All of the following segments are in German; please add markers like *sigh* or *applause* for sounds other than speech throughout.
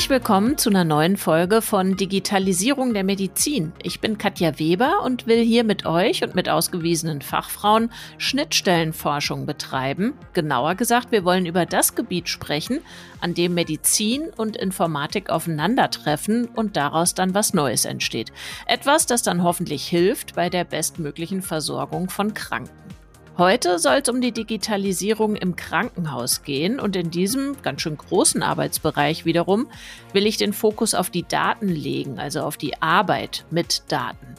Herzlich willkommen zu einer neuen Folge von Digitalisierung der Medizin. Ich bin Katja Weber und will hier mit euch und mit ausgewiesenen Fachfrauen Schnittstellenforschung betreiben. Genauer gesagt, wir wollen über das Gebiet sprechen, an dem Medizin und Informatik aufeinandertreffen und daraus dann was Neues entsteht. Etwas, das dann hoffentlich hilft bei der bestmöglichen Versorgung von Kranken. Heute soll es um die Digitalisierung im Krankenhaus gehen und in diesem ganz schön großen Arbeitsbereich wiederum will ich den Fokus auf die Daten legen, also auf die Arbeit mit Daten.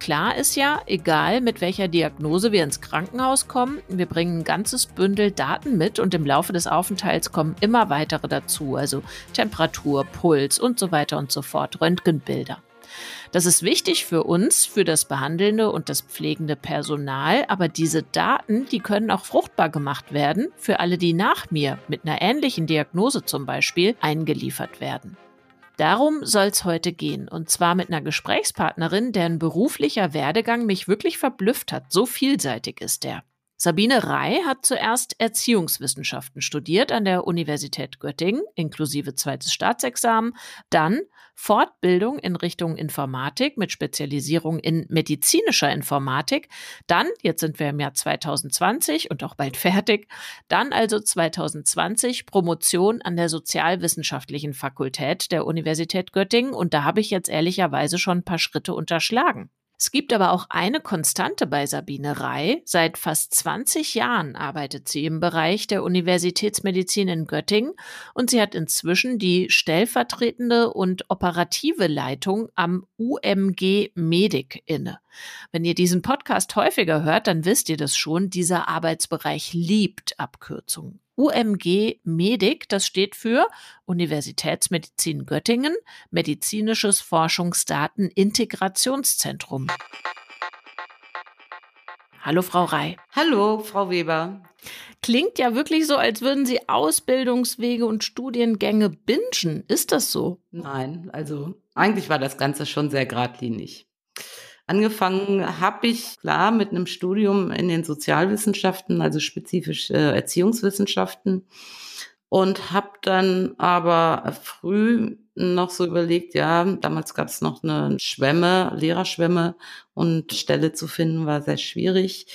Klar ist ja, egal mit welcher Diagnose wir ins Krankenhaus kommen, wir bringen ein ganzes Bündel Daten mit und im Laufe des Aufenthalts kommen immer weitere dazu, also Temperatur, Puls und so weiter und so fort, Röntgenbilder. Das ist wichtig für uns, für das behandelnde und das pflegende Personal, aber diese Daten, die können auch fruchtbar gemacht werden für alle, die nach mir mit einer ähnlichen Diagnose zum Beispiel eingeliefert werden. Darum soll es heute gehen, und zwar mit einer Gesprächspartnerin, deren beruflicher Werdegang mich wirklich verblüfft hat. So vielseitig ist der. Sabine Rey hat zuerst Erziehungswissenschaften studiert an der Universität Göttingen, inklusive zweites Staatsexamen, dann Fortbildung in Richtung Informatik mit Spezialisierung in medizinischer Informatik, dann, jetzt sind wir im Jahr 2020 und auch bald *laughs* fertig, dann also 2020 Promotion an der Sozialwissenschaftlichen Fakultät der Universität Göttingen und da habe ich jetzt ehrlicherweise schon ein paar Schritte unterschlagen. Es gibt aber auch eine Konstante bei Sabine Rey. Seit fast 20 Jahren arbeitet sie im Bereich der Universitätsmedizin in Göttingen und sie hat inzwischen die stellvertretende und operative Leitung am UMG Medic inne. Wenn ihr diesen Podcast häufiger hört, dann wisst ihr das schon. Dieser Arbeitsbereich liebt Abkürzungen. UMG Medic, das steht für Universitätsmedizin Göttingen, Medizinisches Forschungsdatenintegrationszentrum. Hallo, Frau Rei. Hallo, Frau Weber. Klingt ja wirklich so, als würden Sie Ausbildungswege und Studiengänge bingen. Ist das so? Nein, also eigentlich war das Ganze schon sehr geradlinig. Angefangen habe ich klar mit einem Studium in den Sozialwissenschaften, also spezifisch äh, Erziehungswissenschaften und habe dann aber früh noch so überlegt, ja, damals gab es noch eine Schwemme, Lehrerschwemme und Stelle zu finden war sehr schwierig,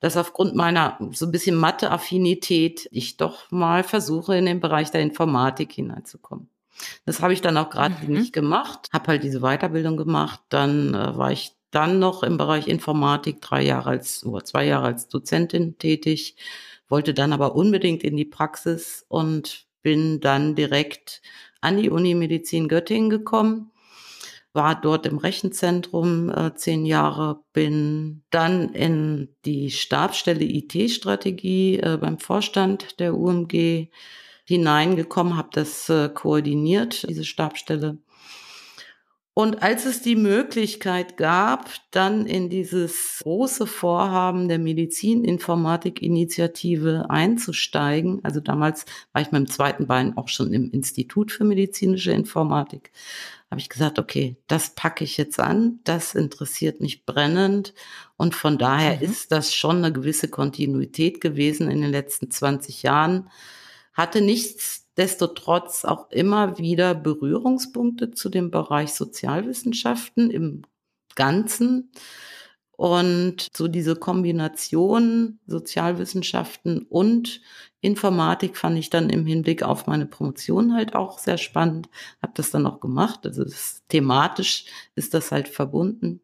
dass aufgrund meiner so ein bisschen Mathe-Affinität ich doch mal versuche, in den Bereich der Informatik hineinzukommen. Das habe ich dann auch gerade mhm. nicht gemacht, habe halt diese Weiterbildung gemacht, dann äh, war ich dann noch im Bereich Informatik drei Jahre als oder zwei Jahre als Dozentin tätig, wollte dann aber unbedingt in die Praxis und bin dann direkt an die Uni Medizin Göttingen gekommen, war dort im Rechenzentrum äh, zehn Jahre, bin dann in die Stabsstelle IT-Strategie äh, beim Vorstand der UMG hineingekommen, habe das äh, koordiniert, diese Stabsstelle und als es die Möglichkeit gab, dann in dieses große Vorhaben der Medizininformatik-Initiative einzusteigen, also damals war ich mit dem zweiten Bein auch schon im Institut für medizinische Informatik, habe ich gesagt, okay, das packe ich jetzt an, das interessiert mich brennend und von daher mhm. ist das schon eine gewisse Kontinuität gewesen in den letzten 20 Jahren. Hatte nichts destotrotz auch immer wieder Berührungspunkte zu dem Bereich Sozialwissenschaften im Ganzen. Und so diese Kombination Sozialwissenschaften und Informatik fand ich dann im Hinblick auf meine Promotion halt auch sehr spannend. Habe das dann auch gemacht. Also thematisch ist das halt verbunden.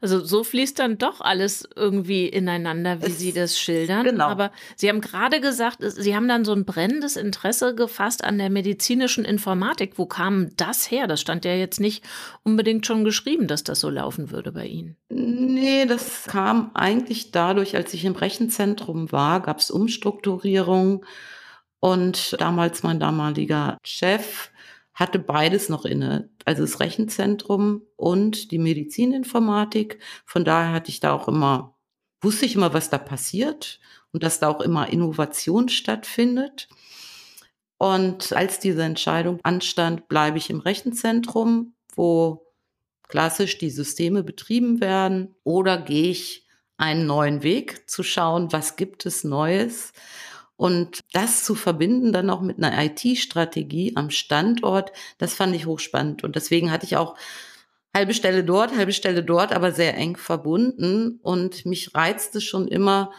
Also so fließt dann doch alles irgendwie ineinander, wie es, Sie das schildern. Genau. Aber Sie haben gerade gesagt, Sie haben dann so ein brennendes Interesse gefasst an der medizinischen Informatik. Wo kam das her? Das stand ja jetzt nicht unbedingt schon geschrieben, dass das so laufen würde bei Ihnen. Nee, das kam eigentlich dadurch, als ich im Rechenzentrum war, gab es Umstrukturierung. Und damals mein damaliger Chef hatte beides noch inne, also das Rechenzentrum und die Medizininformatik. Von daher hatte ich da auch immer, wusste ich immer, was da passiert und dass da auch immer Innovation stattfindet. Und als diese Entscheidung anstand, bleibe ich im Rechenzentrum, wo klassisch die Systeme betrieben werden, oder gehe ich einen neuen Weg zu schauen, was gibt es Neues Und das zu verbinden dann auch mit einer IT-Strategie am Standort, das fand ich hochspannend. Und deswegen hatte ich auch halbe Stelle dort, halbe Stelle dort, aber sehr eng verbunden. Und mich reizte schon immer,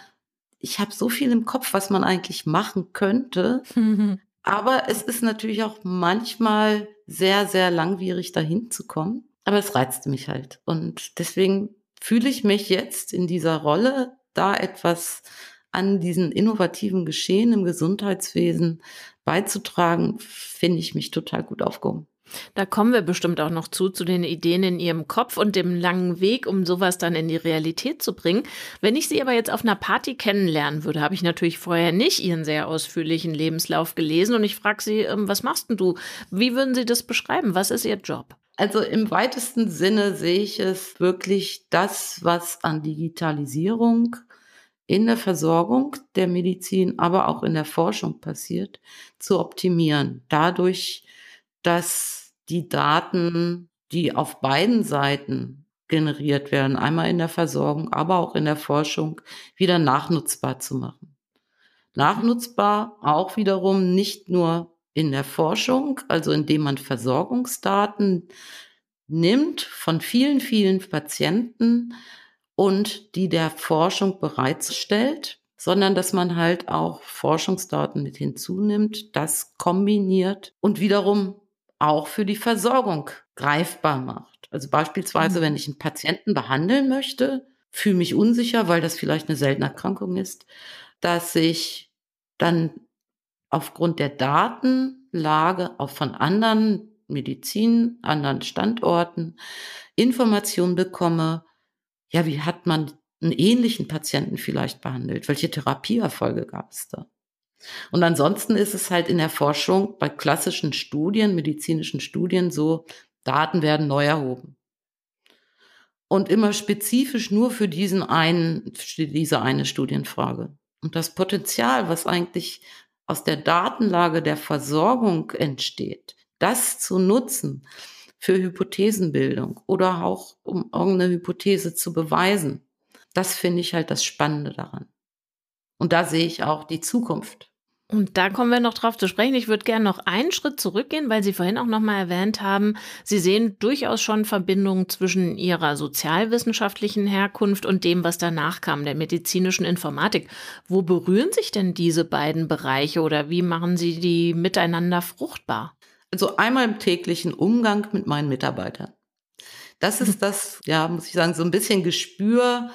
ich habe so viel im Kopf, was man eigentlich machen könnte. *laughs* Aber es ist natürlich auch manchmal sehr, sehr langwierig, dahin zu kommen. Aber es reizte mich halt. Und deswegen fühle ich mich jetzt in dieser Rolle, da etwas an diesen innovativen Geschehen im Gesundheitswesen beizutragen, finde ich mich total gut aufgehoben. Da kommen wir bestimmt auch noch zu, zu den Ideen in Ihrem Kopf und dem langen Weg, um sowas dann in die Realität zu bringen. Wenn ich Sie aber jetzt auf einer Party kennenlernen würde, habe ich natürlich vorher nicht Ihren sehr ausführlichen Lebenslauf gelesen und ich frage Sie, ähm, was machst denn du? Wie würden Sie das beschreiben? Was ist Ihr Job? Also im weitesten Sinne sehe ich es wirklich das, was an Digitalisierung in der Versorgung der Medizin, aber auch in der Forschung passiert, zu optimieren. Dadurch, dass die Daten, die auf beiden Seiten generiert werden, einmal in der Versorgung, aber auch in der Forschung, wieder nachnutzbar zu machen. Nachnutzbar auch wiederum nicht nur in der Forschung, also indem man Versorgungsdaten nimmt von vielen, vielen Patienten, und die der Forschung bereitstellt, sondern dass man halt auch Forschungsdaten mit hinzunimmt, das kombiniert und wiederum auch für die Versorgung greifbar macht. Also beispielsweise, mhm. wenn ich einen Patienten behandeln möchte, fühle mich unsicher, weil das vielleicht eine seltene Erkrankung ist, dass ich dann aufgrund der Datenlage auch von anderen Medizin, anderen Standorten Informationen bekomme, ja, wie hat man einen ähnlichen Patienten vielleicht behandelt? Welche Therapieerfolge gab es da? Und ansonsten ist es halt in der Forschung bei klassischen Studien, medizinischen Studien so, Daten werden neu erhoben. Und immer spezifisch nur für diesen einen, diese eine Studienfrage. Und das Potenzial, was eigentlich aus der Datenlage der Versorgung entsteht, das zu nutzen, für Hypothesenbildung oder auch um irgendeine Hypothese zu beweisen. Das finde ich halt das Spannende daran. Und da sehe ich auch die Zukunft. Und da kommen wir noch drauf zu sprechen. Ich würde gerne noch einen Schritt zurückgehen, weil Sie vorhin auch noch mal erwähnt haben, Sie sehen durchaus schon Verbindungen zwischen Ihrer sozialwissenschaftlichen Herkunft und dem, was danach kam, der medizinischen Informatik. Wo berühren sich denn diese beiden Bereiche oder wie machen Sie die miteinander fruchtbar? Also einmal im täglichen Umgang mit meinen Mitarbeitern. Das ist das, ja, muss ich sagen, so ein bisschen Gespür,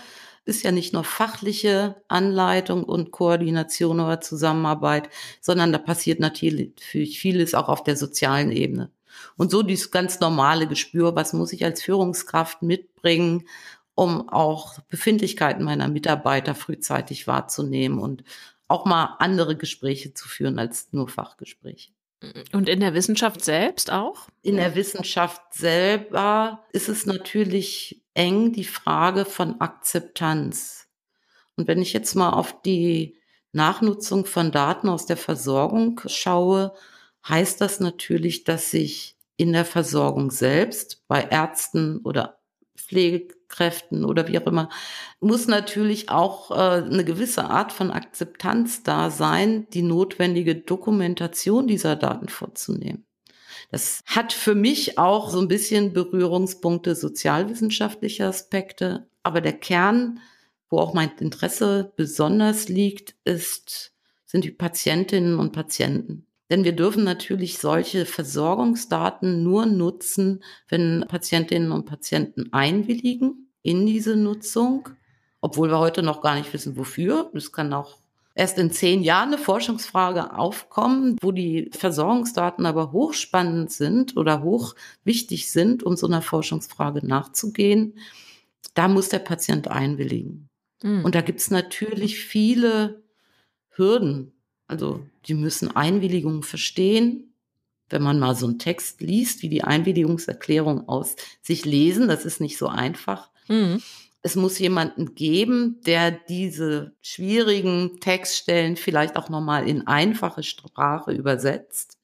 ist ja nicht nur fachliche Anleitung und Koordination oder Zusammenarbeit, sondern da passiert natürlich vieles auch auf der sozialen Ebene. Und so dieses ganz normale Gespür, was muss ich als Führungskraft mitbringen, um auch Befindlichkeiten meiner Mitarbeiter frühzeitig wahrzunehmen und auch mal andere Gespräche zu führen als nur Fachgespräche. Und in der Wissenschaft selbst auch? In der Wissenschaft selber ist es natürlich eng die Frage von Akzeptanz. Und wenn ich jetzt mal auf die Nachnutzung von Daten aus der Versorgung schaue, heißt das natürlich, dass sich in der Versorgung selbst bei Ärzten oder Pflegekräften oder wie auch immer, muss natürlich auch äh, eine gewisse Art von Akzeptanz da sein, die notwendige Dokumentation dieser Daten vorzunehmen. Das hat für mich auch so ein bisschen Berührungspunkte sozialwissenschaftliche Aspekte, aber der Kern, wo auch mein Interesse besonders liegt, ist, sind die Patientinnen und Patienten. Denn wir dürfen natürlich solche Versorgungsdaten nur nutzen, wenn Patientinnen und Patienten einwilligen in diese Nutzung, obwohl wir heute noch gar nicht wissen, wofür. Es kann auch erst in zehn Jahren eine Forschungsfrage aufkommen, wo die Versorgungsdaten aber hochspannend sind oder hoch wichtig sind, um so einer Forschungsfrage nachzugehen. Da muss der Patient einwilligen. Mhm. Und da gibt es natürlich viele Hürden, also die müssen Einwilligungen verstehen. Wenn man mal so einen Text liest, wie die Einwilligungserklärung aus sich lesen, das ist nicht so einfach. Mhm. Es muss jemanden geben, der diese schwierigen Textstellen vielleicht auch nochmal in einfache Sprache übersetzt.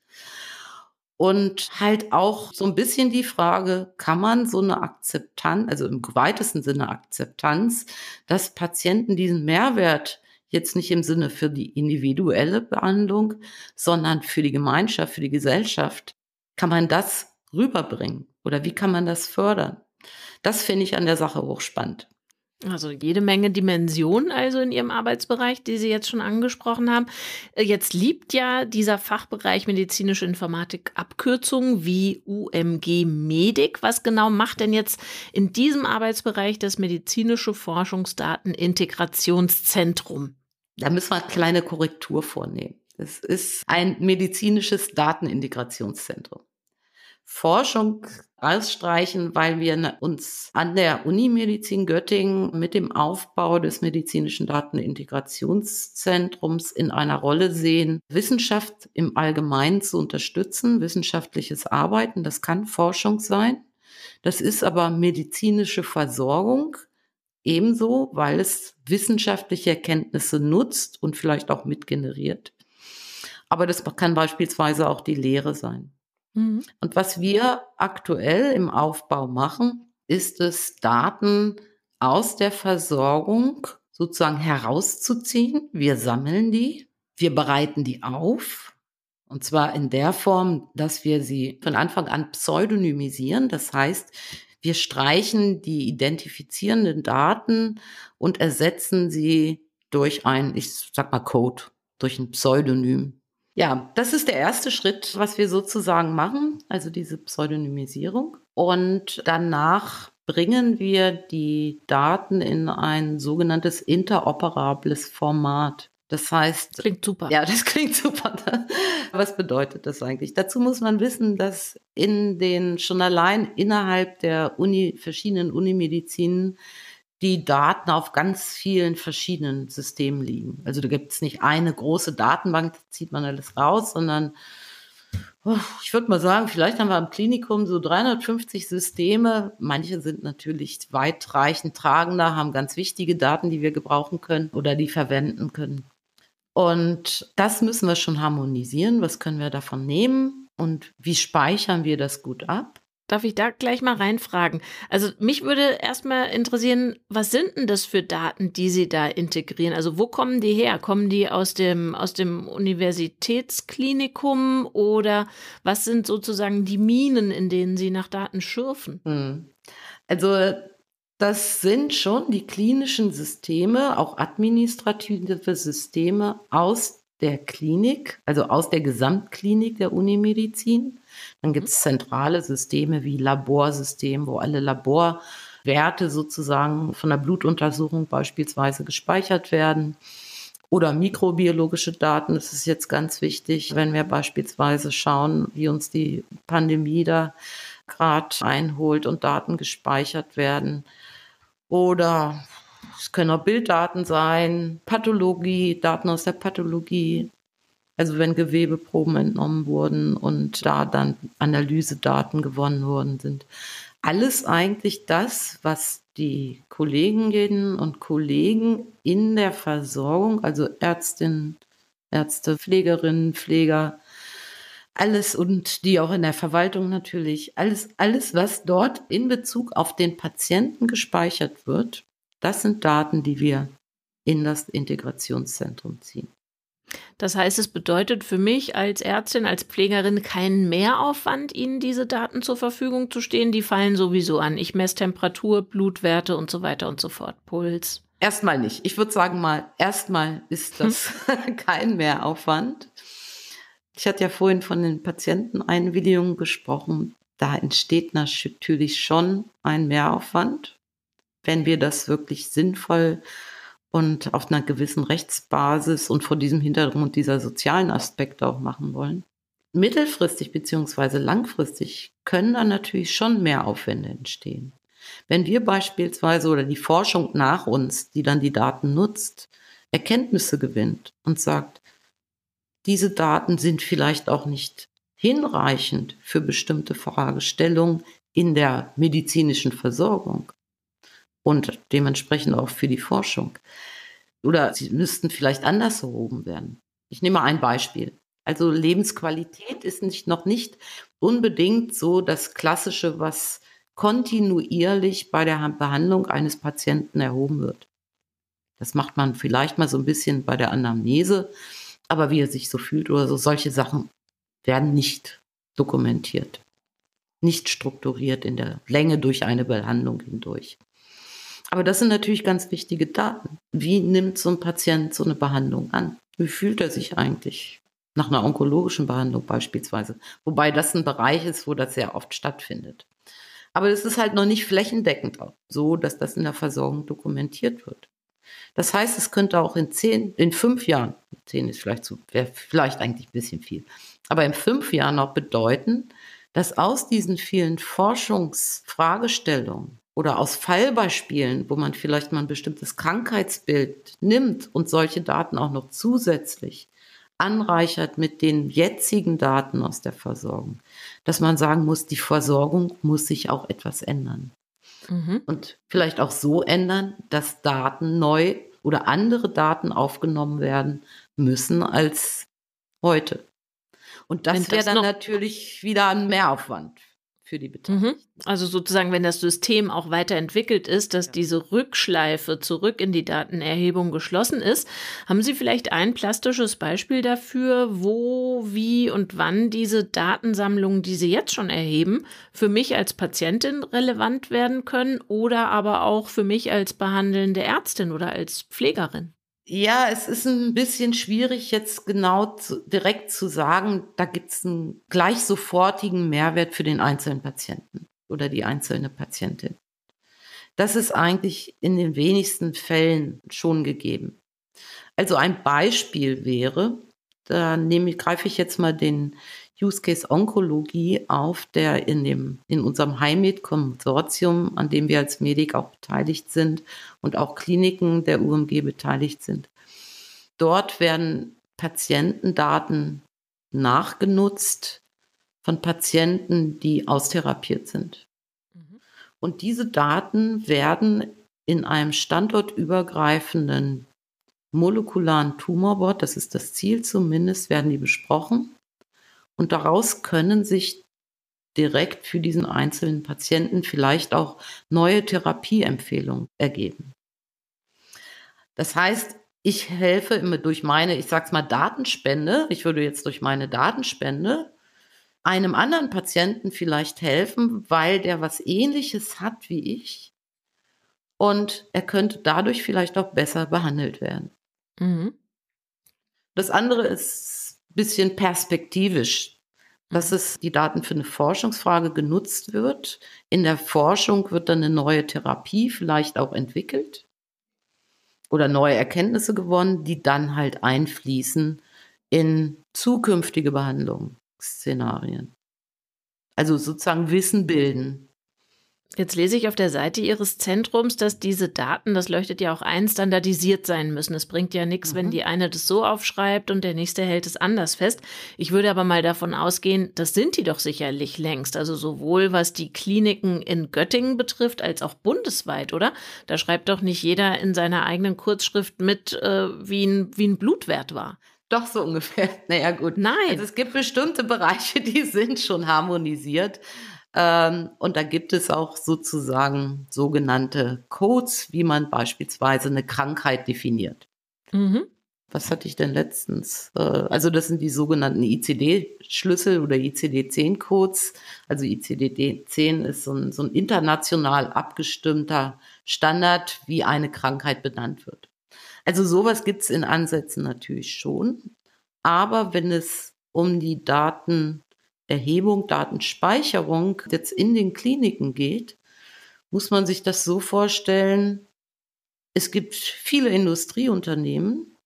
Und halt auch so ein bisschen die Frage, kann man so eine Akzeptanz, also im weitesten Sinne Akzeptanz, dass Patienten diesen Mehrwert jetzt nicht im Sinne für die individuelle Behandlung, sondern für die Gemeinschaft, für die Gesellschaft, kann man das rüberbringen oder wie kann man das fördern? Das finde ich an der Sache hochspannend. Also jede Menge Dimensionen also in Ihrem Arbeitsbereich, die Sie jetzt schon angesprochen haben. Äh, jetzt liebt ja dieser Fachbereich medizinische Informatik Abkürzungen wie UMG Medik. Was genau macht denn jetzt in diesem Arbeitsbereich das medizinische Forschungsdatenintegrationszentrum? Da müssen wir eine kleine Korrektur vornehmen. Es ist ein medizinisches Datenintegrationszentrum. Forschung ausstreichen, weil wir uns an der Unimedizin Göttingen mit dem Aufbau des medizinischen Datenintegrationszentrums in einer Rolle sehen, Wissenschaft im Allgemeinen zu unterstützen, wissenschaftliches Arbeiten, das kann Forschung sein. Das ist aber medizinische Versorgung ebenso, weil es wissenschaftliche Erkenntnisse nutzt und vielleicht auch mitgeneriert. Aber das kann beispielsweise auch die Lehre sein. Mhm. Und was wir aktuell im Aufbau machen, ist es, Daten aus der Versorgung sozusagen herauszuziehen. Wir sammeln die, wir bereiten die auf. Und zwar in der Form, dass wir sie von Anfang an pseudonymisieren. Das heißt, wir streichen die identifizierenden Daten und ersetzen sie durch ein, ich sag mal Code, durch ein Pseudonym. Ja, das ist der erste Schritt, was wir sozusagen machen, also diese Pseudonymisierung. Und danach bringen wir die Daten in ein sogenanntes interoperables Format. Das heißt, klingt super. Ja, *laughs* das klingt super. Was bedeutet das eigentlich? Dazu muss man wissen, dass in den schon allein innerhalb der Uni verschiedenen Unimedizinen die Daten auf ganz vielen verschiedenen Systemen liegen. Also da gibt es nicht eine große Datenbank, da zieht man alles raus, sondern oh, ich würde mal sagen, vielleicht haben wir im Klinikum so 350 Systeme. Manche sind natürlich weitreichend tragender, haben ganz wichtige Daten, die wir gebrauchen können oder die verwenden können. Und das müssen wir schon harmonisieren. Was können wir davon nehmen und wie speichern wir das gut ab? Darf ich da gleich mal reinfragen? Also mich würde erstmal interessieren, was sind denn das für Daten, die Sie da integrieren? Also wo kommen die her? Kommen die aus dem, aus dem Universitätsklinikum oder was sind sozusagen die Minen, in denen Sie nach Daten schürfen? Hm. Also das sind schon die klinischen Systeme, auch administrative Systeme aus der Klinik, also aus der Gesamtklinik der Unimedizin. Dann gibt es zentrale Systeme wie Laborsystem, wo alle Laborwerte sozusagen von der Blutuntersuchung beispielsweise gespeichert werden. Oder mikrobiologische Daten, das ist jetzt ganz wichtig, wenn wir beispielsweise schauen, wie uns die Pandemie da gerade einholt und Daten gespeichert werden. Oder es können auch Bilddaten sein, Pathologie, Daten aus der Pathologie, also wenn Gewebeproben entnommen wurden und da dann Analysedaten gewonnen worden sind. Alles eigentlich das, was die Kolleginnen und Kollegen in der Versorgung, also Ärztinnen, Ärzte, Pflegerinnen, Pfleger, alles und die auch in der Verwaltung natürlich, alles, alles, was dort in Bezug auf den Patienten gespeichert wird, das sind Daten, die wir in das Integrationszentrum ziehen. Das heißt, es bedeutet für mich als Ärztin, als Pflegerin keinen Mehraufwand, Ihnen diese Daten zur Verfügung zu stehen. Die fallen sowieso an. Ich messe Temperatur, Blutwerte und so weiter und so fort. Puls. Erstmal nicht. Ich würde sagen mal, erstmal ist das hm. *laughs* kein Mehraufwand. Ich hatte ja vorhin von den Patienteneinwilligungen gesprochen. Da entsteht natürlich schon ein Mehraufwand, wenn wir das wirklich sinnvoll und auf einer gewissen Rechtsbasis und vor diesem Hintergrund dieser sozialen Aspekte auch machen wollen. Mittelfristig beziehungsweise langfristig können dann natürlich schon mehr Aufwände entstehen. Wenn wir beispielsweise oder die Forschung nach uns, die dann die Daten nutzt, Erkenntnisse gewinnt und sagt, diese Daten sind vielleicht auch nicht hinreichend für bestimmte Fragestellungen in der medizinischen Versorgung, und dementsprechend auch für die Forschung. Oder sie müssten vielleicht anders erhoben werden. Ich nehme ein Beispiel. Also Lebensqualität ist nicht, noch nicht unbedingt so das Klassische, was kontinuierlich bei der Behandlung eines Patienten erhoben wird. Das macht man vielleicht mal so ein bisschen bei der Anamnese, aber wie er sich so fühlt oder so, solche Sachen werden nicht dokumentiert, nicht strukturiert in der Länge durch eine Behandlung hindurch. Aber das sind natürlich ganz wichtige Daten. Wie nimmt so ein Patient so eine Behandlung an? Wie fühlt er sich eigentlich? Nach einer onkologischen Behandlung beispielsweise. Wobei das ein Bereich ist, wo das sehr oft stattfindet. Aber es ist halt noch nicht flächendeckend so, dass das in der Versorgung dokumentiert wird. Das heißt, es könnte auch in zehn, in fünf Jahren, zehn ist vielleicht zu, wäre vielleicht eigentlich ein bisschen viel, aber in fünf Jahren auch bedeuten, dass aus diesen vielen Forschungsfragestellungen oder aus Fallbeispielen, wo man vielleicht mal ein bestimmtes Krankheitsbild nimmt und solche Daten auch noch zusätzlich anreichert mit den jetzigen Daten aus der Versorgung, dass man sagen muss, die Versorgung muss sich auch etwas ändern. Mhm. Und vielleicht auch so ändern, dass Daten neu oder andere Daten aufgenommen werden müssen als heute. Und das wäre dann natürlich wieder ein Mehraufwand für die Beteiligten. Mhm. Also sozusagen, wenn das System auch weiterentwickelt ist, dass ja. diese Rückschleife zurück in die Datenerhebung geschlossen ist, haben Sie vielleicht ein plastisches Beispiel dafür, wo, wie und wann diese Datensammlungen, die Sie jetzt schon erheben, für mich als Patientin relevant werden können oder aber auch für mich als behandelnde Ärztin oder als Pflegerin? Ja, es ist ein bisschen schwierig, jetzt genau zu, direkt zu sagen, da gibt es einen gleich sofortigen Mehrwert für den einzelnen Patienten oder die einzelne Patientin. Das ist eigentlich in den wenigsten Fällen schon gegeben. Also ein Beispiel wäre, da nehme, greife ich jetzt mal den Use Case Onkologie auf, der in dem, in unserem HIMED-Konsortium, an dem wir als Medik auch beteiligt sind und auch Kliniken der UMG beteiligt sind. Dort werden Patientendaten nachgenutzt von Patienten, die austherapiert sind. Mhm. Und diese Daten werden in einem standortübergreifenden molekularen Tumorboard, das ist das Ziel zumindest, werden die besprochen. Und daraus können sich direkt für diesen einzelnen Patienten vielleicht auch neue Therapieempfehlungen ergeben. Das heißt, ich helfe immer durch meine, ich sag's mal, Datenspende, ich würde jetzt durch meine Datenspende einem anderen Patienten vielleicht helfen, weil der was ähnliches hat wie ich und er könnte dadurch vielleicht auch besser behandelt werden. Mhm. Das andere ist bisschen perspektivisch, dass es die Daten für eine Forschungsfrage genutzt wird. In der Forschung wird dann eine neue Therapie vielleicht auch entwickelt oder neue Erkenntnisse gewonnen, die dann halt einfließen in zukünftige Behandlungsszenarien. Also sozusagen Wissen bilden. Jetzt lese ich auf der Seite Ihres Zentrums, dass diese Daten, das leuchtet ja auch ein, standardisiert sein müssen. Es bringt ja nichts, mhm. wenn die eine das so aufschreibt und der nächste hält es anders fest. Ich würde aber mal davon ausgehen, das sind die doch sicherlich längst. Also sowohl was die Kliniken in Göttingen betrifft, als auch bundesweit, oder? Da schreibt doch nicht jeder in seiner eigenen Kurzschrift mit, äh, wie, ein, wie ein Blutwert war. Doch so ungefähr. *laughs* Naja, gut. Nein. Also es gibt bestimmte Bereiche, die sind schon harmonisiert. Ähm, und da gibt es auch sozusagen sogenannte Codes, wie man beispielsweise eine Krankheit definiert. Mhm. Was hatte ich denn letztens? Äh, also das sind die sogenannten ICD-Schlüssel oder ICD-10-Codes. Also ICD-10 ist so ein, so ein international abgestimmter Standard, wie eine Krankheit benannt wird. Also sowas gibt es in Ansätzen natürlich schon. Aber wenn es um die Daten Erhebung, Datenspeicherung jetzt in den Kliniken geht, muss man sich das so vorstellen, es gibt viele Industrieunternehmen,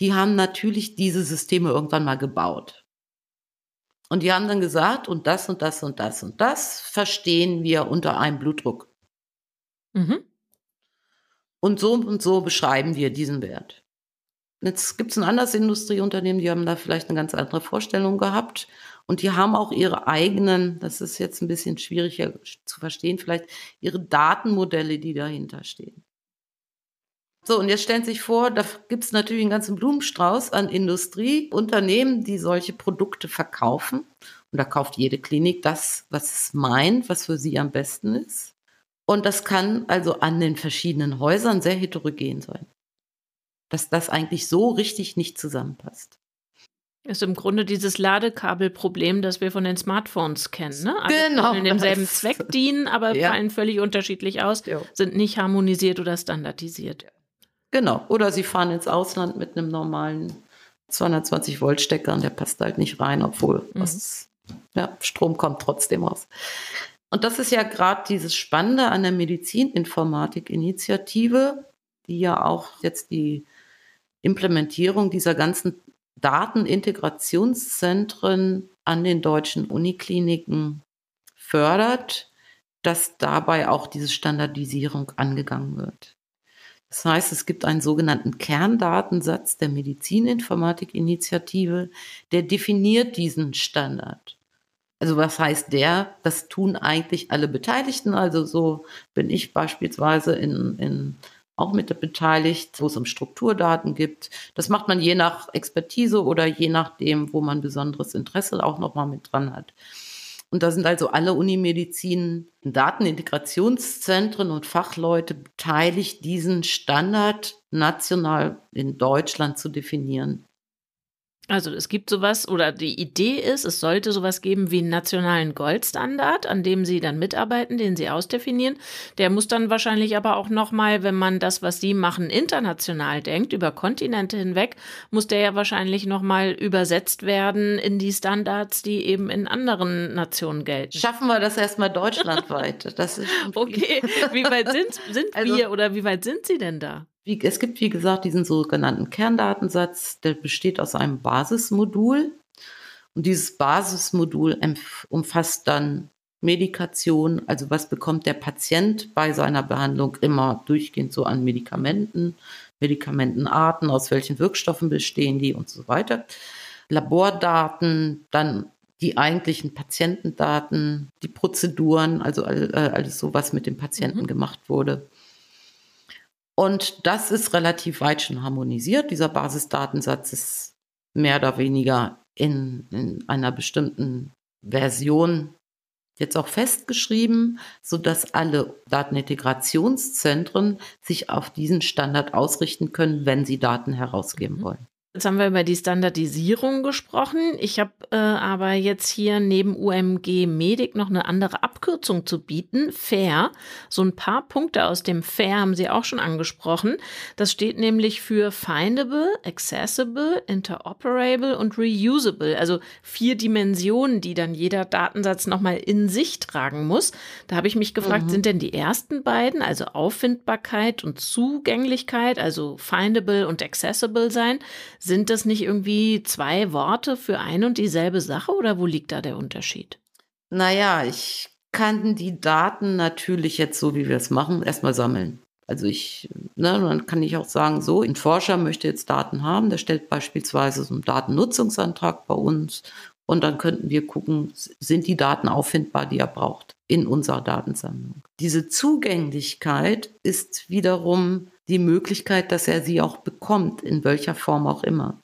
die haben natürlich diese Systeme irgendwann mal gebaut. Und die haben dann gesagt, und das und das und das und das verstehen wir unter einem Blutdruck. Mhm. Und so und so beschreiben wir diesen Wert. Jetzt gibt es ein anderes Industrieunternehmen, die haben da vielleicht eine ganz andere Vorstellung gehabt und die haben auch ihre eigenen, das ist jetzt ein bisschen schwieriger zu verstehen, vielleicht ihre Datenmodelle, die dahinter stehen. So, und jetzt stellen Sie sich vor, da gibt es natürlich einen ganzen Blumenstrauß an Industrieunternehmen, die solche Produkte verkaufen. Und da kauft jede Klinik das, was es meint, was für sie am besten ist. Und das kann also an den verschiedenen Häusern sehr heterogen sein. dass das eigentlich so richtig nicht zusammenpasst. Ist im Grunde dieses Ladekabelproblem, das wir von den Smartphones kennen. Ne? Alle genau. Sollen demselben Zweck dienen, aber ja. fallen völlig unterschiedlich aus, ja. sind nicht harmonisiert oder standardisiert. Genau. Oder sie fahren ins Ausland mit einem normalen 220 Volt Stecker und der passt halt nicht rein, obwohl mhm. was, ja, Strom kommt trotzdem raus. Und das ist ja gerade dieses Spannende an der Medizininformatik-Initiative, die ja auch jetzt die Implementierung dieser ganzen Datenintegrationszentren an den deutschen Unikliniken fördert, dass dabei auch diese Standardisierung angegangen wird. Das heißt, es gibt einen sogenannten Kerndatensatz der Medizininformatik-Initiative, der definiert diesen Standard. Also was heißt der? Das tun eigentlich alle Beteiligten. Also so bin ich beispielsweise in, in auch mit beteiligt, wo es um Strukturdaten gibt. Das macht man je nach Expertise oder je nachdem, wo man besonderes Interesse auch nochmal mit dran hat. Und da sind also alle Unimedizin, Datenintegrationszentren und Fachleute beteiligt, diesen Standard national in Deutschland zu definieren. Also es gibt sowas oder die Idee ist, es sollte sowas geben wie einen nationalen Goldstandard, an dem Sie dann mitarbeiten, den Sie ausdefinieren. Der muss dann wahrscheinlich aber auch nochmal, wenn man das, was Sie machen, international denkt, über Kontinente hinweg, muss der ja wahrscheinlich nochmal übersetzt werden in die Standards, die eben in anderen Nationen gelten. Schaffen wir das erstmal deutschlandweit. Das ist *laughs* okay, wie weit sind, sind also, wir oder wie weit sind Sie denn da? Wie, es gibt, wie gesagt, diesen sogenannten Kerndatensatz, der besteht aus einem Basismodul. Und dieses Basismodul umfasst dann Medikation, also was bekommt der Patient bei seiner Behandlung immer durchgehend so an Medikamenten, Medikamentenarten, aus welchen Wirkstoffen bestehen die und so weiter. Labordaten, dann die eigentlichen Patientendaten, die Prozeduren, also äh, alles so, was mit dem Patienten mhm. gemacht wurde. Und das ist relativ weit schon harmonisiert. Dieser Basisdatensatz ist mehr oder weniger in, in einer bestimmten Version jetzt auch festgeschrieben, so dass alle Datenintegrationszentren sich auf diesen Standard ausrichten können, wenn sie Daten herausgeben mhm. wollen. Jetzt haben wir über die Standardisierung gesprochen. Ich habe äh, aber jetzt hier neben UMG Medic noch eine andere Abkürzung zu bieten. FAIR. So ein paar Punkte aus dem FAIR haben Sie auch schon angesprochen. Das steht nämlich für Findable, Accessible, Interoperable und Reusable. Also vier Dimensionen, die dann jeder Datensatz nochmal in sich tragen muss. Da habe ich mich gefragt, mhm. sind denn die ersten beiden, also Auffindbarkeit und Zugänglichkeit, also Findable und Accessible sein, sind das nicht irgendwie zwei Worte für ein und dieselbe Sache oder wo liegt da der Unterschied? Naja, ich kann die Daten natürlich jetzt so, wie wir es machen, erstmal sammeln. Also ich, ne, dann kann ich auch sagen, so, ein Forscher möchte jetzt Daten haben, der stellt beispielsweise so einen Datennutzungsantrag bei uns und dann könnten wir gucken, sind die Daten auffindbar, die er braucht in unserer Datensammlung. Diese Zugänglichkeit ist wiederum die Möglichkeit, dass er sie auch bekommt, in welcher Form auch immer.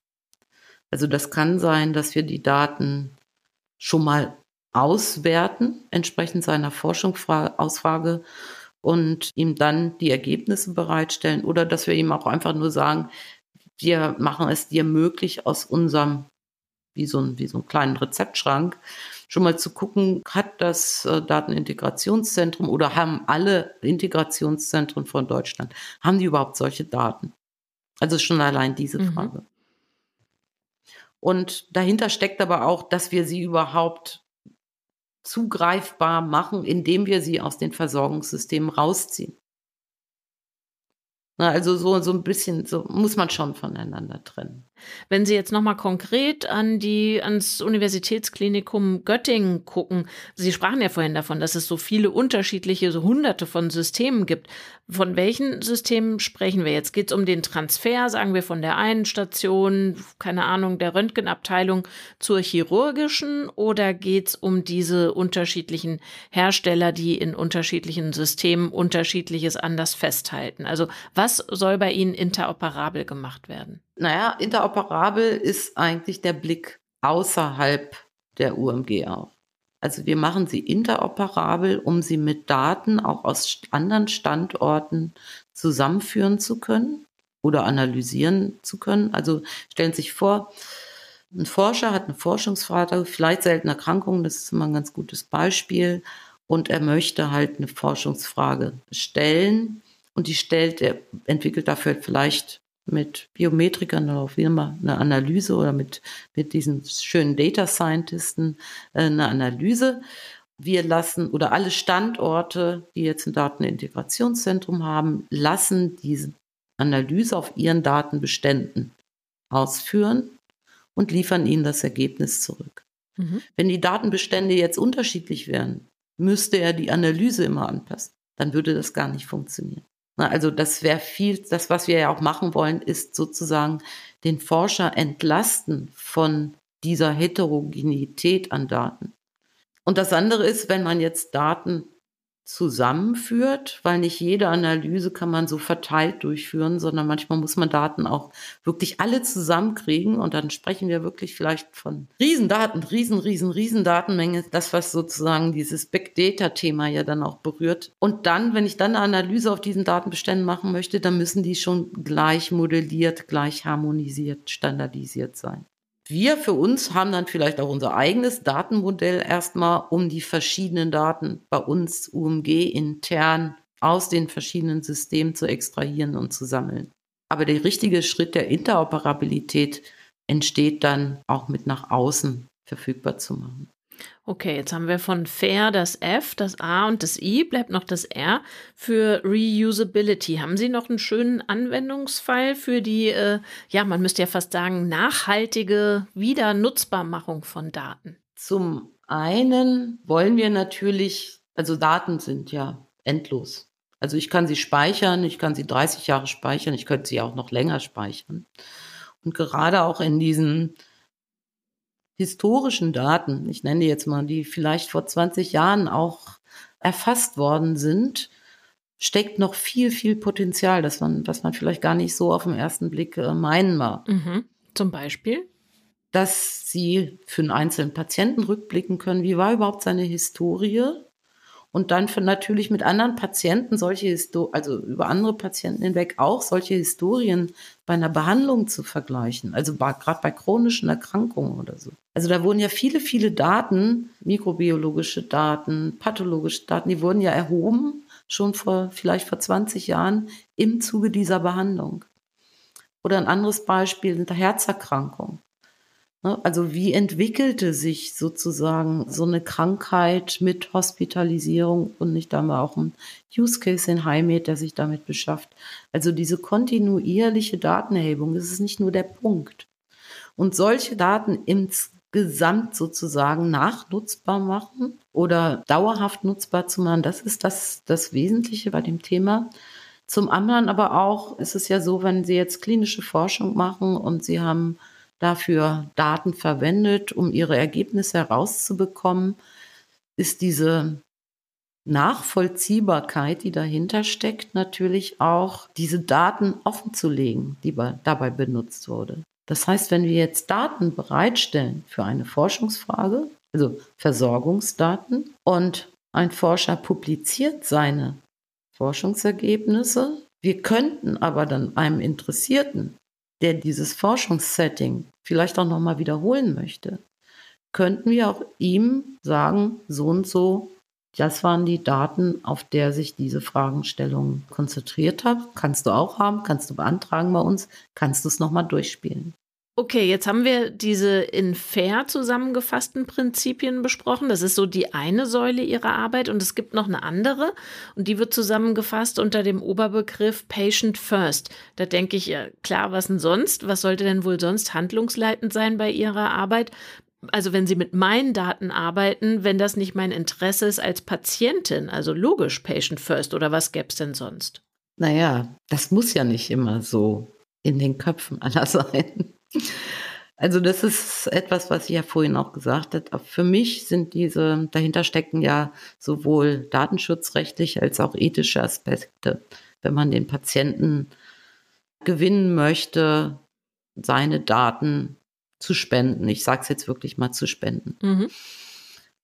Also das kann sein, dass wir die Daten schon mal auswerten, entsprechend seiner Forschungsausfrage und ihm dann die Ergebnisse bereitstellen oder dass wir ihm auch einfach nur sagen, wir machen es dir möglich, aus unserem, wie so ein, wie so einen kleinen Rezeptschrank, schon mal zu gucken, hat das äh, Datenintegrationszentrum oder haben alle Integrationszentren von Deutschland, haben die überhaupt solche Daten? Also schon allein diese mhm. Frage. Und dahinter steckt aber auch, dass wir sie überhaupt zugreifbar machen, indem wir sie aus den Versorgungssystemen rausziehen. Also so, so ein bisschen, so muss man schon voneinander trennen. Wenn Sie jetzt nochmal konkret an die, ans Universitätsklinikum Göttingen gucken, Sie sprachen ja vorhin davon, dass es so viele unterschiedliche, so hunderte von Systemen gibt. Von welchen Systemen sprechen wir jetzt? Geht es um den Transfer, sagen wir, von der einen Station, keine Ahnung, der Röntgenabteilung zur chirurgischen oder geht es um diese unterschiedlichen Hersteller, die in unterschiedlichen Systemen unterschiedliches anders festhalten? Also was soll bei Ihnen interoperabel gemacht werden? Naja, interoperabel ist eigentlich der Blick außerhalb der UMG auch. Also wir machen sie interoperabel, um sie mit Daten auch aus anderen Standorten zusammenführen zu können. oder analysieren zu können. Also stellen Sie sich vor, ein Forscher hat eine Forschungsfrage, vielleicht seltene Erkrankungen, das ist immer ein ganz gutes Beispiel. Und er möchte halt eine Forschungsfrage stellen und die stellt, er entwickelt dafür vielleicht mit Biometrikern oder wie immer eine Analyse oder mit, mit diesen schönen Data Scientisten äh, eine Analyse. Wir lassen oder alle Standorte, die jetzt ein Datenintegrationszentrum haben, lassen diese Analyse auf ihren Datenbeständen ausführen und liefern ihnen das Ergebnis zurück. Mhm. Wenn die Datenbestände jetzt unterschiedlich wären, müsste er die Analyse immer anpassen. Dann würde das gar nicht funktionieren. Also das wäre viel, das, was wir ja auch machen wollen, ist sozusagen den Forscher entlasten von dieser Heterogenität an Daten. Und das andere ist, wenn man jetzt Daten zusammenführt, weil nicht jede Analyse kann man so verteilt durchführen, sondern manchmal muss man Daten auch wirklich alle zusammenkriegen und dann sprechen wir wirklich vielleicht von Riesendaten, riesen, riesen, riesen Datenmenge, das was sozusagen dieses Big Data Thema ja dann auch berührt. Und dann, wenn ich dann eine Analyse auf diesen Datenbeständen machen möchte, dann müssen die schon gleich modelliert, gleich harmonisiert, standardisiert sein. Wir für uns haben dann vielleicht auch unser eigenes Datenmodell erstmal, um die verschiedenen Daten bei uns UMG intern aus den verschiedenen Systemen zu extrahieren und zu sammeln. Aber der richtige Schritt der Interoperabilität entsteht dann auch mit nach außen verfügbar zu machen. Okay, jetzt haben wir von fair das F, das A und das I, bleibt noch das R für Reusability. Haben Sie noch einen schönen Anwendungsfall für die, äh, ja, man müsste ja fast sagen, nachhaltige Wiedernutzbarmachung von Daten? Zum einen wollen wir natürlich, also Daten sind ja endlos. Also ich kann sie speichern, ich kann sie 30 Jahre speichern, ich könnte sie auch noch länger speichern. Und gerade auch in diesen historischen Daten, ich nenne die jetzt mal, die vielleicht vor 20 Jahren auch erfasst worden sind, steckt noch viel, viel Potenzial, das man, was man vielleicht gar nicht so auf den ersten Blick äh, meinen mag. Mhm. Zum Beispiel? Dass sie für einen einzelnen Patienten rückblicken können, wie war überhaupt seine Historie, und dann für natürlich mit anderen Patienten solche Histo also über andere Patienten hinweg auch solche Historien bei einer Behandlung zu vergleichen, also gerade bei chronischen Erkrankungen oder so. Also da wurden ja viele, viele Daten, mikrobiologische Daten, pathologische Daten, die wurden ja erhoben, schon vor vielleicht vor 20 Jahren im Zuge dieser Behandlung. Oder ein anderes Beispiel sind Herzerkrankungen. Ne? Also wie entwickelte sich sozusagen so eine Krankheit mit Hospitalisierung und nicht einmal auch ein Use Case in Heimat, der sich damit beschafft. Also diese kontinuierliche Datenerhebung, das ist nicht nur der Punkt. Und solche Daten insgesamt sozusagen nachnutzbar machen oder dauerhaft nutzbar zu machen, das ist das, das Wesentliche bei dem Thema. Zum anderen aber auch ist es ja so, wenn Sie jetzt klinische Forschung machen und Sie haben dafür Daten verwendet, um ihre Ergebnisse herauszubekommen, ist diese Nachvollziehbarkeit, die dahinter steckt, natürlich auch diese Daten offenzulegen, die dabei benutzt wurde. Das heißt, wenn wir jetzt Daten bereitstellen für eine Forschungsfrage, also Versorgungsdaten, und ein Forscher publiziert seine Forschungsergebnisse, wir könnten aber dann einem Interessierten der dieses Forschungssetting vielleicht auch nochmal wiederholen möchte, könnten wir auch ihm sagen, so und so, das waren die Daten, auf der sich diese Fragestellung konzentriert hat. Kannst du auch haben, kannst du beantragen bei uns, kannst du es nochmal durchspielen. Okay, jetzt haben wir diese in fair zusammengefassten Prinzipien besprochen. Das ist so die eine Säule Ihrer Arbeit und es gibt noch eine andere und die wird zusammengefasst unter dem Oberbegriff Patient First. Da denke ich, klar, was denn sonst? Was sollte denn wohl sonst handlungsleitend sein bei Ihrer Arbeit? Also wenn Sie mit meinen Daten arbeiten, wenn das nicht mein Interesse ist als Patientin, also logisch Patient First oder was gäbe es denn sonst? Naja, das muss ja nicht immer so in den Köpfen aller *laughs* sein. Also das ist etwas, was ich ja vorhin auch gesagt habe. Für mich sind diese, dahinter stecken ja sowohl datenschutzrechtliche als auch ethische Aspekte. Wenn man den Patienten gewinnen möchte, seine Daten zu spenden. Ich sage es jetzt wirklich mal zu spenden. Mhm.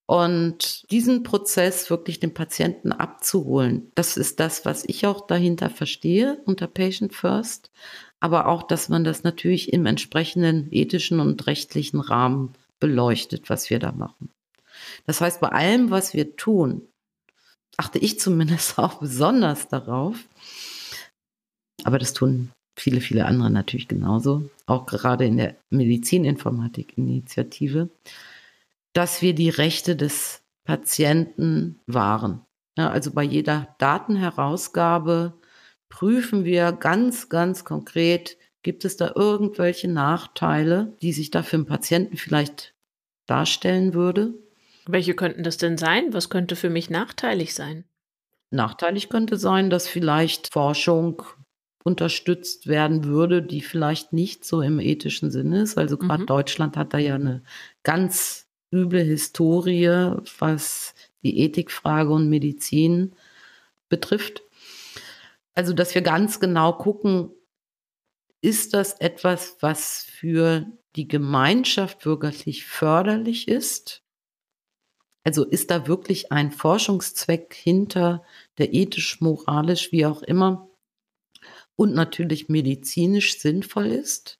Und diesen Prozess wirklich den Patienten abzuholen, das ist das, was ich auch dahinter verstehe unter Patient First. Aber auch, dass man das natürlich im entsprechenden ethischen und rechtlichen Rahmen beleuchtet, was wir da machen. Das heißt, bei allem, was wir tun, achte ich zumindest *laughs* auch besonders darauf, aber das tun viele, viele andere natürlich genauso, auch gerade in der Medizininformatik-Initiative, dass wir die Rechte des Patienten wahren. Ja, also bei jeder Datenherausgabe prüfen wir ganz, ganz konkret, gibt es da irgendwelche Nachteile, die sich da für den Patienten vielleicht darstellen würde? Welche könnten das denn sein? Was könnte für mich nachteilig sein? Nachteilig könnte sein, dass vielleicht Forschung unterstützt werden würde, die vielleicht nicht so im ethischen Sinne ist. Also gerade mhm. Deutschland hat da ja eine ganz üble Historie, was die Ethikfrage und Medizin betrifft. Also, dass wir ganz genau gucken, ist das etwas, was für die Gemeinschaft wirklich förderlich ist? Also ist da wirklich ein Forschungszweck hinter, der ethisch, moralisch, wie auch immer, und natürlich medizinisch sinnvoll ist?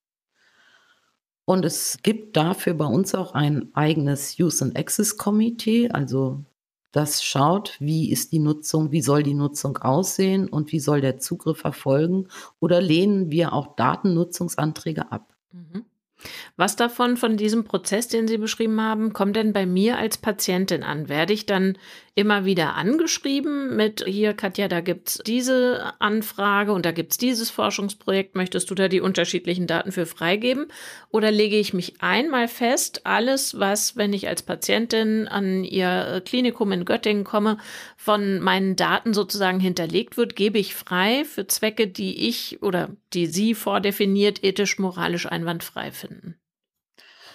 Und es gibt dafür bei uns auch ein eigenes Use and Access Komitee, also das schaut, wie ist die Nutzung, wie soll die Nutzung aussehen und wie soll der Zugriff erfolgen oder lehnen wir auch Datennutzungsanträge ab. Mhm. Was davon, von diesem Prozess, den Sie beschrieben haben, kommt denn bei mir als Patientin an? Werde ich dann immer wieder angeschrieben mit, hier Katja, da gibt's diese Anfrage und da gibt's dieses Forschungsprojekt, möchtest du da die unterschiedlichen Daten für freigeben? Oder lege ich mich einmal fest, alles, was, wenn ich als Patientin an Ihr Klinikum in Göttingen komme, von meinen Daten sozusagen hinterlegt wird, gebe ich frei für Zwecke, die ich oder die Sie vordefiniert ethisch, moralisch einwandfrei finden?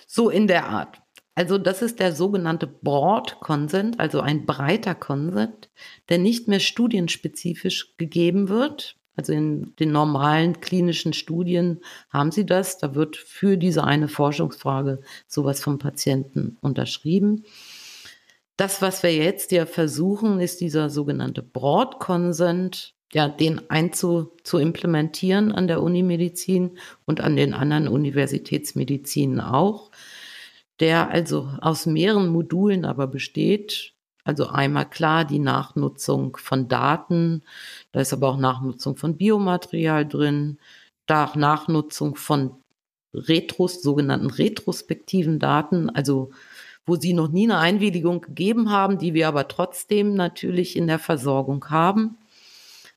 So in der Art. Also das ist der sogenannte Broad Consent, also ein breiter Consent, der nicht mehr studienspezifisch gegeben wird. Also in den normalen klinischen Studien haben sie das. Da wird für diese eine Forschungsfrage sowas vom Patienten unterschrieben. Das, was wir jetzt ja versuchen, ist dieser sogenannte Broad Consent, ja, den einzu zu implementieren an der Unimedizin und an den anderen Universitätsmedizinen auch der also aus mehreren Modulen aber besteht. Also einmal klar die Nachnutzung von Daten, da ist aber auch Nachnutzung von Biomaterial drin, da Nachnutzung von Retros, sogenannten retrospektiven Daten, also wo sie noch nie eine Einwilligung gegeben haben, die wir aber trotzdem natürlich in der Versorgung haben,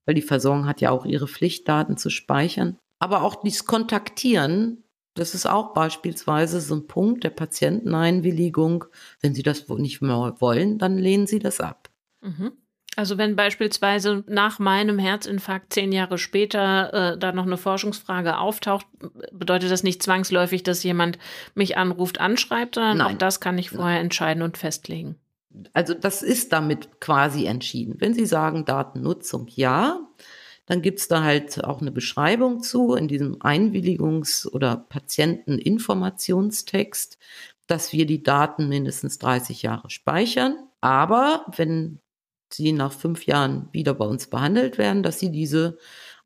weil die Versorgung hat ja auch ihre Pflicht, Daten zu speichern. Aber auch dieses Kontaktieren das ist auch beispielsweise so ein Punkt der Patienteneinwilligung. Wenn Sie das nicht mehr wollen, dann lehnen Sie das ab. Mhm. Also wenn beispielsweise nach meinem Herzinfarkt zehn Jahre später äh, da noch eine Forschungsfrage auftaucht, bedeutet das nicht zwangsläufig, dass jemand mich anruft, anschreibt, sondern Nein. auch das kann ich vorher Nein. entscheiden und festlegen. Also das ist damit quasi entschieden. Wenn Sie sagen Datennutzung ja, dann gibt's da halt auch eine Beschreibung zu in diesem Einwilligungs- oder Patienteninformationstext, dass wir die Daten mindestens 30 Jahre speichern. Aber wenn sie nach fünf Jahren wieder bei uns behandelt werden, dass sie diese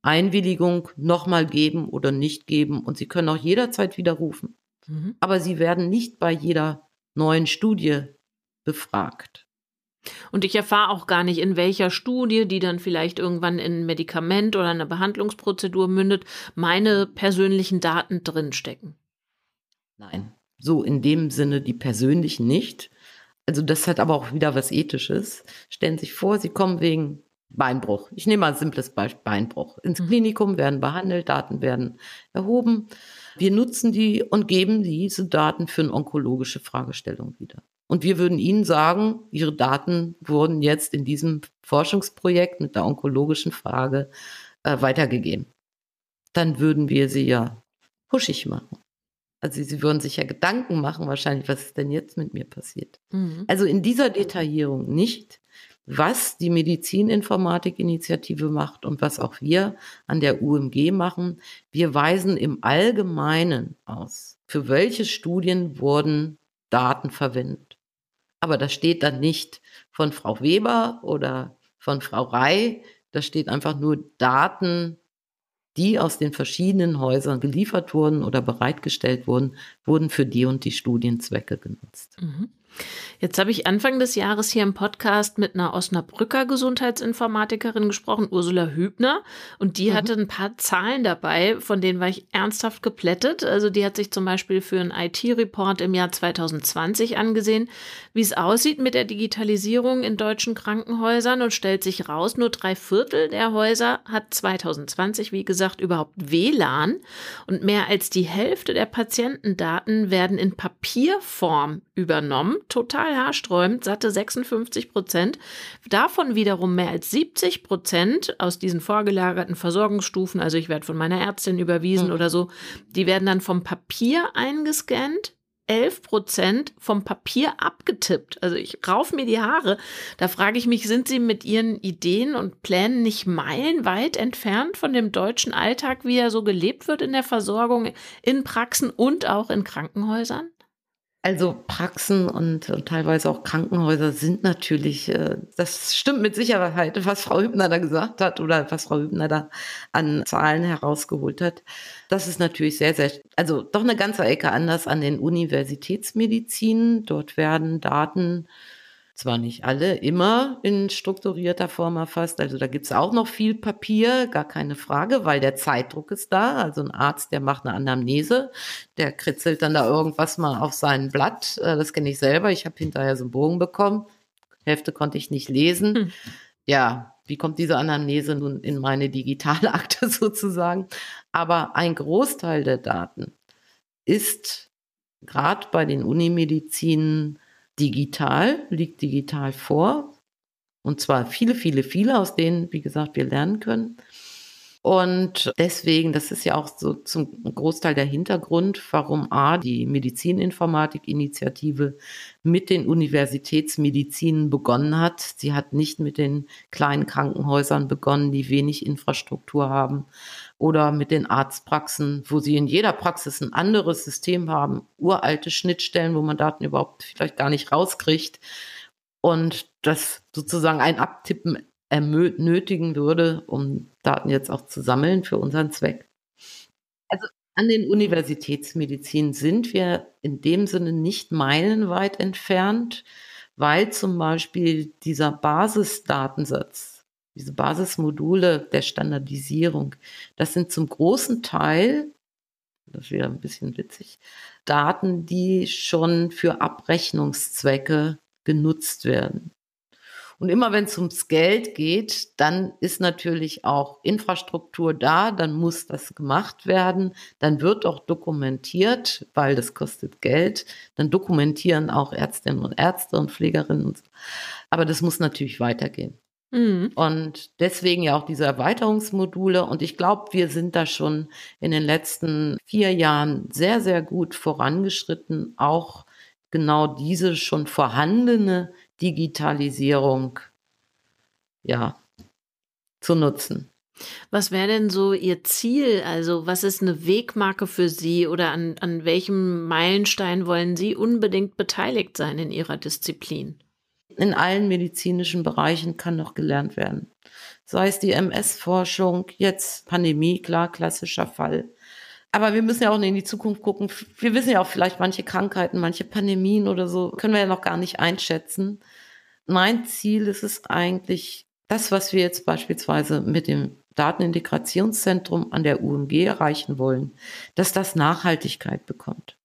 Einwilligung nochmal geben oder nicht geben. Und sie können auch jederzeit widerrufen. Mhm. Aber sie werden nicht bei jeder neuen Studie befragt. Und ich erfahre auch gar nicht, in welcher Studie, die dann vielleicht irgendwann in ein Medikament oder eine Behandlungsprozedur mündet, meine persönlichen Daten drinstecken. Nein, so in dem Sinne die persönlichen nicht. Also das hat aber auch wieder was Ethisches. Stellen Sie sich vor, Sie kommen wegen Beinbruch. Ich nehme mal ein simples Beispiel, Beinbruch. Ins mhm. Klinikum werden behandelt, Daten werden erhoben. Wir nutzen die und geben diese Daten für eine onkologische Fragestellung wieder. Und wir würden Ihnen sagen, Ihre Daten wurden jetzt in diesem Forschungsprojekt mit der onkologischen Frage äh, weitergegeben. Dann würden wir Sie ja pushig machen. Also Sie würden sich ja Gedanken machen, wahrscheinlich, was ist denn jetzt mit mir passiert. Mhm. Also in dieser Detaillierung nicht, was die Medizininformatik-Initiative macht und was auch wir an der UMG machen. Wir weisen im Allgemeinen aus, für welche Studien wurden Daten verwendet. Aber da steht dann nicht von Frau Weber oder von Frau Rei, da steht einfach nur Daten, die aus den verschiedenen Häusern geliefert wurden oder bereitgestellt wurden, wurden für die und die Studienzwecke genutzt. Mhm. Jetzt habe ich Anfang des Jahres hier im Podcast mit einer Osnabrücker Gesundheitsinformatikerin gesprochen, Ursula Hübner, und die mhm. hatte ein paar Zahlen dabei, von denen war ich ernsthaft geplättet. Also die hat sich zum Beispiel für einen IT-Report im Jahr 2020 angesehen, wie es aussieht mit der Digitalisierung in deutschen Krankenhäusern und stellt sich raus, nur drei Viertel der Häuser hat 2020, wie gesagt, überhaupt WLAN und mehr als die Hälfte der Patientendaten werden in Papierform übernommen total haarsträubend, satte 56 Prozent. Davon wiederum mehr als 70 Prozent aus diesen vorgelagerten Versorgungsstufen, also ich werde von meiner Ärztin überwiesen mhm. oder so, die werden dann vom Papier eingescannt 11 Prozent vom Papier abgetippt. Also ich rauf mir die Haare. Da frage ich mich, sind Sie mit Ihren Ideen und Plänen nicht meilenweit entfernt von dem deutschen Alltag, wie er so gelebt wird in der Versorgung, in Praxen und auch in Krankenhäusern? Also Praxen und, und, teilweise auch Krankenhäuser sind natürlich, äh, das stimmt mit Sicherheit, was Frau Hübner da gesagt hat oder was Frau Hübner da an Zahlen herausgeholt hat. Das ist natürlich sehr, sehr, also doch eine ganze Ecke anders an den Universitätsmedizinen. Dort werden Daten zwar nicht alle immer in strukturierter Form erfasst, also da gibt's auch noch viel Papier, gar keine Frage, weil der Zeitdruck ist da. Also ein Arzt, der macht eine Anamnese, der kritzelt dann da irgendwas mal auf sein Blatt. Äh, das kenne ich selber. Ich habe hinterher so einen Bogen bekommen. Hälfte konnte ich nicht lesen. Hm. Ja, wie kommt diese Anamnese nun in meine Digitalakte *laughs* sozusagen? Aber ein Großteil der Daten ist gerade bei den Unimedizinen digital, liegt digital vor. Und zwar viele, viele, viele, aus denen, wie gesagt, wir lernen können. Und deswegen, das ist ja auch so zum Großteil der Hintergrund, warum A, die Medizininformatik-Initiative mit den Universitätsmedizinen begonnen hat. Sie hat nicht mit den kleinen Krankenhäusern begonnen, die wenig Infrastruktur haben, oder mit den Arztpraxen, wo sie in jeder Praxis ein anderes System haben, uralte Schnittstellen, wo man Daten überhaupt vielleicht gar nicht rauskriegt und das sozusagen ein Abtippen nötigen würde, um Daten jetzt auch zu sammeln für unseren Zweck. Also an den Universitätsmedizin sind wir in dem Sinne nicht meilenweit entfernt, weil zum Beispiel dieser Basisdatensatz, diese Basismodule der Standardisierung, das sind zum großen Teil, das wäre ein bisschen witzig, Daten, die schon für Abrechnungszwecke genutzt werden. Und immer wenn es ums Geld geht, dann ist natürlich auch Infrastruktur da, dann muss das gemacht werden, dann wird auch dokumentiert, weil das kostet Geld. Dann dokumentieren auch Ärztinnen und Ärzte und Pflegerinnen und so. Aber das muss natürlich weitergehen. Mhm. Und deswegen ja auch diese Erweiterungsmodule. Und ich glaube, wir sind da schon in den letzten vier Jahren sehr, sehr gut vorangeschritten, auch genau diese schon vorhandene Digitalisierung ja, zu nutzen. Was wäre denn so Ihr Ziel? Also was ist eine Wegmarke für Sie oder an, an welchem Meilenstein wollen Sie unbedingt beteiligt sein in Ihrer Disziplin? In allen medizinischen Bereichen kann noch gelernt werden. Sei es die MS-Forschung, jetzt Pandemie, klar, klassischer Fall. Aber wir müssen ja auch in die Zukunft gucken. Wir wissen ja auch vielleicht manche Krankheiten, manche Pandemien oder so, können wir ja noch gar nicht einschätzen. Mein Ziel ist es eigentlich, das, was wir jetzt beispielsweise mit dem Datenintegrationszentrum an der UMG erreichen wollen, dass das Nachhaltigkeit bekommt.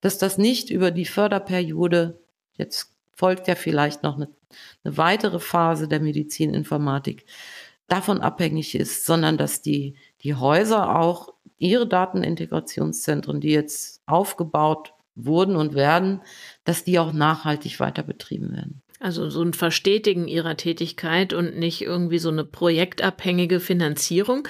Dass das nicht über die Förderperiode, jetzt folgt ja vielleicht noch eine, eine weitere Phase der Medizininformatik, davon abhängig ist, sondern dass die, die Häuser auch ihre Datenintegrationszentren, die jetzt aufgebaut wurden und werden, dass die auch nachhaltig weiter betrieben werden. Also so ein Verstetigen ihrer Tätigkeit und nicht irgendwie so eine projektabhängige Finanzierung.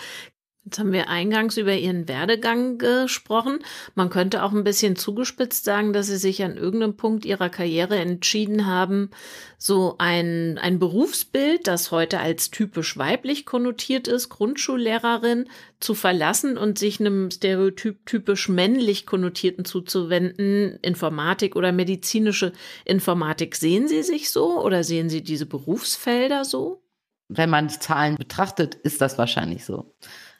Jetzt haben wir eingangs über Ihren Werdegang gesprochen. Man könnte auch ein bisschen zugespitzt sagen, dass Sie sich an irgendeinem Punkt Ihrer Karriere entschieden haben, so ein, ein Berufsbild, das heute als typisch weiblich konnotiert ist, Grundschullehrerin, zu verlassen und sich einem Stereotyp typisch männlich konnotierten zuzuwenden, Informatik oder medizinische Informatik. Sehen Sie sich so oder sehen Sie diese Berufsfelder so? Wenn man die Zahlen betrachtet, ist das wahrscheinlich so.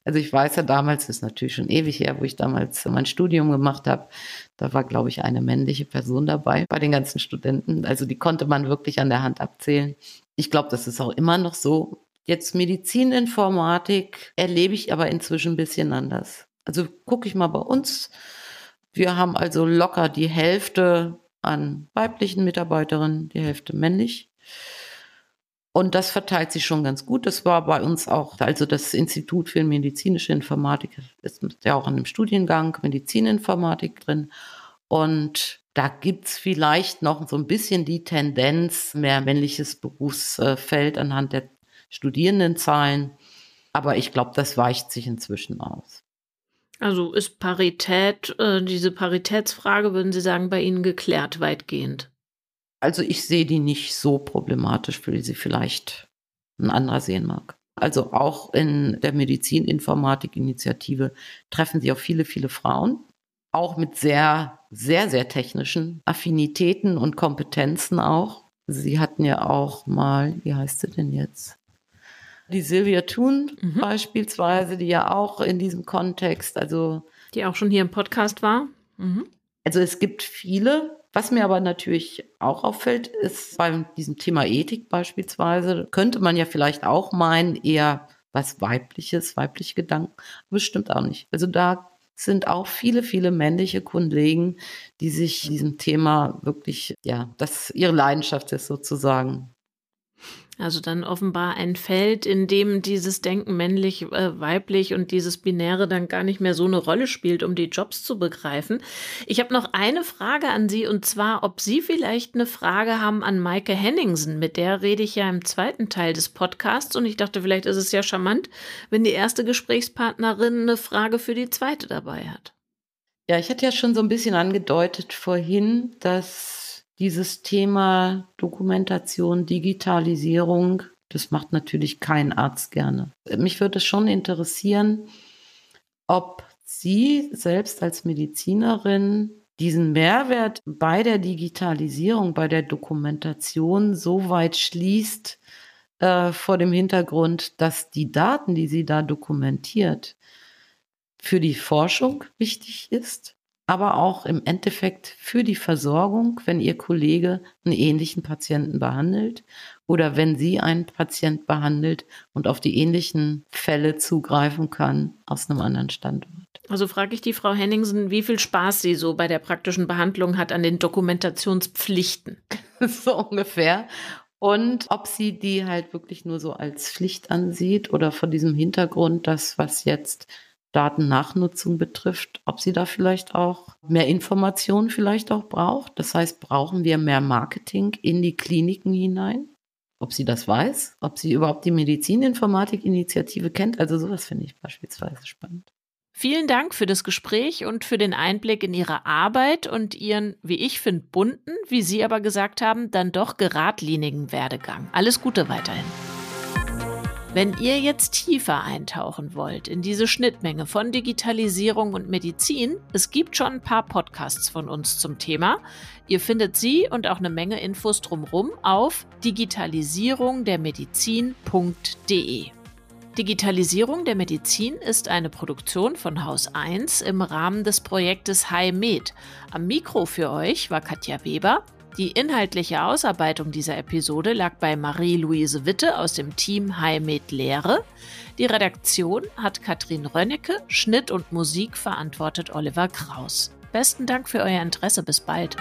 Also ich weiß ja damals, das ist natürlich schon ewig her, wo ich damals mein Studium gemacht habe, da war, glaube ich, eine männliche Person dabei bei den ganzen Studenten. Also die konnte man wirklich an der Hand abzählen. Ich glaube, das ist auch immer noch so. Jetzt Medizininformatik erlebe ich aber inzwischen ein bisschen anders. Also gucke ich mal bei uns. Wir haben also locker die Hälfte an weiblichen Mitarbeiterinnen, die Hälfte männlich. Und das verteilt sich schon ganz gut. Das war bei uns auch, also das Institut für medizinische Informatik ist ja auch an dem Studiengang Medizininformatik drin. Und da gibt's vielleicht noch so ein bisschen die Tendenz, mehr männliches Berufsfeld anhand der Studierendenzahlen. Aber ich glaube, das weicht sich inzwischen aus. Also ist Parität, äh, diese Paritätsfrage, würden Sie sagen, bei Ihnen geklärt weitgehend? Also ich sehe die nicht so problematisch, wie sie vielleicht ein anderer sehen mag. Also auch in der Medizininformatik-Initiative treffen sie auf viele, viele Frauen, auch mit sehr, sehr, sehr technischen Affinitäten und Kompetenzen auch. Sie hatten ja auch mal, wie heißt sie denn jetzt? Die Sylvia Thun mhm. beispielsweise, die ja auch in diesem Kontext, also. Die auch schon hier im Podcast war. Mhm. Also es gibt viele, was mir aber natürlich auch auffällt, ist bei diesem Thema Ethik beispielsweise, könnte man ja vielleicht auch meinen, eher was weibliches, weibliche Gedanken, aber stimmt auch nicht. Also da sind auch viele, viele männliche Kollegen, die sich diesem Thema wirklich, ja, das ihre Leidenschaft ist sozusagen, also dann offenbar ein Feld, in dem dieses Denken männlich, äh, weiblich und dieses Binäre dann gar nicht mehr so eine Rolle spielt, um die Jobs zu begreifen. Ich habe noch eine Frage an Sie und zwar, ob Sie vielleicht eine Frage haben an Maike Henningsen. Mit der rede ich ja im zweiten Teil des Podcasts und ich dachte, vielleicht ist es ja charmant, wenn die erste Gesprächspartnerin eine Frage für die zweite dabei hat. Ja, ich hatte ja schon so ein bisschen angedeutet vorhin, dass dieses Thema Dokumentation, Digitalisierung, das macht natürlich kein Arzt gerne. Mich würde es schon interessieren, ob Sie selbst als Medizinerin diesen Mehrwert bei der Digitalisierung, bei der Dokumentation so weit schließt, äh, vor dem Hintergrund, dass die Daten, die sie da dokumentiert, für die Forschung wichtig ist aber auch im Endeffekt für die Versorgung, wenn Ihr Kollege einen ähnlichen Patienten behandelt oder wenn Sie einen Patient behandelt und auf die ähnlichen Fälle zugreifen kann aus einem anderen Standort. Also frage ich die Frau Henningsen, wie viel Spaß sie so bei der praktischen Behandlung hat an den Dokumentationspflichten. *laughs* so ungefähr. Und ob sie die halt wirklich nur so als Pflicht ansieht oder vor diesem Hintergrund, das, was jetzt Datennachnutzung betrifft, ob sie da vielleicht auch mehr Informationen vielleicht auch braucht. Das heißt, brauchen wir mehr Marketing in die Kliniken hinein? Ob sie das weiß, ob sie überhaupt die Medizininformatik-Initiative kennt. Also sowas finde ich beispielsweise spannend. Vielen Dank für das Gespräch und für den Einblick in Ihre Arbeit und Ihren, wie ich finde, bunten, wie Sie aber gesagt haben, dann doch geradlinigen Werdegang. Alles Gute weiterhin. Wenn ihr jetzt tiefer eintauchen wollt in diese Schnittmenge von Digitalisierung und Medizin, es gibt schon ein paar Podcasts von uns zum Thema. Ihr findet sie und auch eine Menge Infos drumherum auf digitalisierungdermedizin.de. Digitalisierung der Medizin ist eine Produktion von Haus 1 im Rahmen des Projektes HiMed. Am Mikro für euch war Katja Weber. Die inhaltliche Ausarbeitung dieser Episode lag bei Marie-Louise Witte aus dem Team Heimet Lehre. Die Redaktion hat Katrin Rönnecke, Schnitt und Musik verantwortet Oliver Kraus. Besten Dank für euer Interesse. Bis bald.